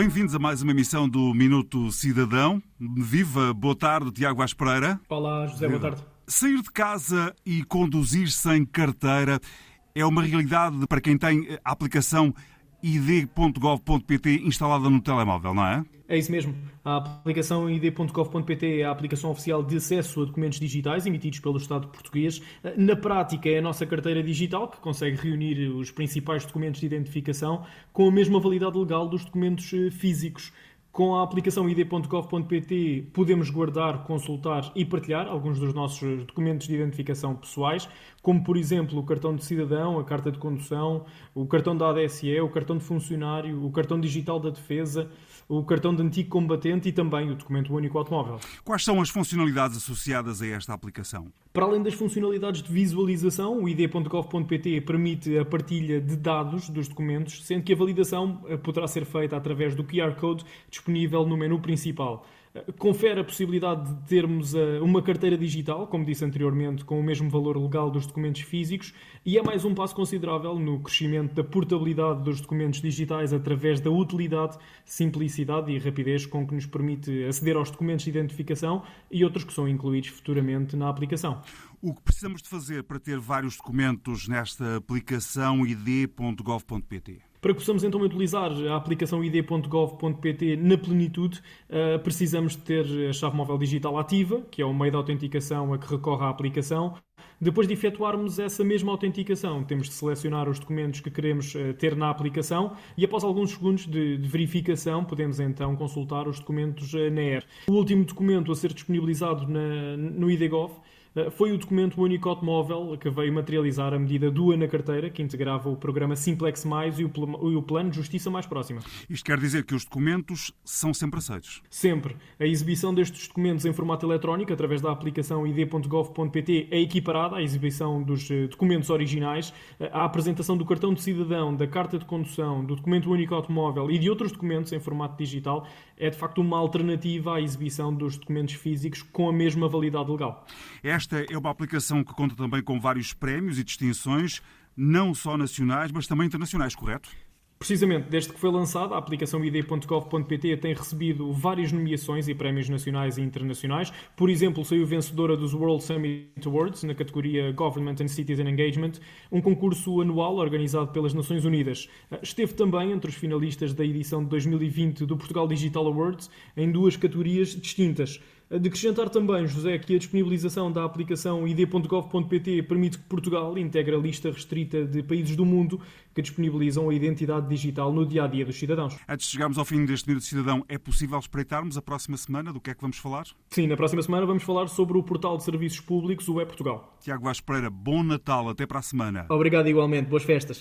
Bem-vindos a mais uma emissão do Minuto Cidadão. Viva, boa tarde, Tiago Vaz Pereira. Olá, José, Viva. boa tarde. Sair de casa e conduzir sem carteira é uma realidade para quem tem a aplicação id.gov.pt instalada no telemóvel, não é? É isso mesmo. A aplicação id.gov.pt é a aplicação oficial de acesso a documentos digitais emitidos pelo Estado português. Na prática, é a nossa carteira digital que consegue reunir os principais documentos de identificação com a mesma validade legal dos documentos eh, físicos. Com a aplicação id.gov.pt podemos guardar, consultar e partilhar alguns dos nossos documentos de identificação pessoais, como por exemplo o cartão de cidadão, a carta de condução, o cartão da ADSE, o cartão de funcionário, o cartão digital da defesa, o cartão de antigo combatente e também o documento único automóvel. Quais são as funcionalidades associadas a esta aplicação? Para além das funcionalidades de visualização, o id.gov.pt permite a partilha de dados dos documentos, sendo que a validação eh, poderá ser feita através do QR Code disponível no menu principal. Eh, confere a possibilidade de termos eh, uma carteira digital, como disse anteriormente, com o mesmo valor legal dos documentos físicos, e é mais um passo considerável no crescimento da portabilidade dos documentos digitais através da utilidade, simplicidade e rapidez com que nos permite aceder aos documentos de identificação e outros que são incluídos futuramente na aplicação. O que precisamos de fazer para ter vários documentos nesta aplicação id.gov.pt? Para que possamos então utilizar a aplicação id.gov.pt na plenitude, eh, precisamos de ter a chave móvel digital ativa, que é o meio de autenticação a que recorre a aplicação. Depois de efetuarmos essa mesma autenticação, temos de selecionar os documentos que queremos eh, ter na aplicação e após alguns segundos de, verificação podemos então consultar os documentos eh, na app. O último documento a ser disponibilizado no IDGov foi o documento único automóvel que veio materializar a medida do na carteira, que integrava o programa Simplex Mais e o plano de justiça mais próxima. Isto quer dizer que os documentos são sempre aceitos? Sempre. A exibição destes documentos em formato eletrónico, através da aplicação id.gov.pt, é equiparada à exibição dos eh, documentos originais, eh, à apresentação do cartão de cidadão, da carta de condução, do documento único automóvel e de outros documentos em formato digital, é de facto uma alternativa à exibição dos documentos físicos com a mesma validade legal. É esta é uma aplicação que conta também com vários prémios e distinções, não só nacionais, mas também internacionais, correto? Precisamente, desde que foi lançada, a aplicação id.gov.pt tem recebido várias nomeações e prémios nacionais e internacionais. Por exemplo, saiu vencedora dos World Summit Awards na categoria Government and Citizen Engagement, um concurso anual organizado pelas Nações Unidas. Esteve também entre os finalistas da edição de 2020 do Portugal Digital Awards em duas categorias distintas. De acrescentar também, José, que a disponibilização da aplicação id.gov.pt permite que Portugal integre a lista restrita de países do mundo que disponibilizam a identidade digital no dia a dia dos cidadãos. Antes de chegarmos ao fim deste Minuto de Cidadão, é possível espreitarmos a próxima semana do que é que vamos falar? Sim, na próxima semana vamos falar sobre o portal de serviços públicos, o E Portugal. Tiago Vaz Pereira, bom Natal, até para a semana. Obrigado igualmente, boas festas.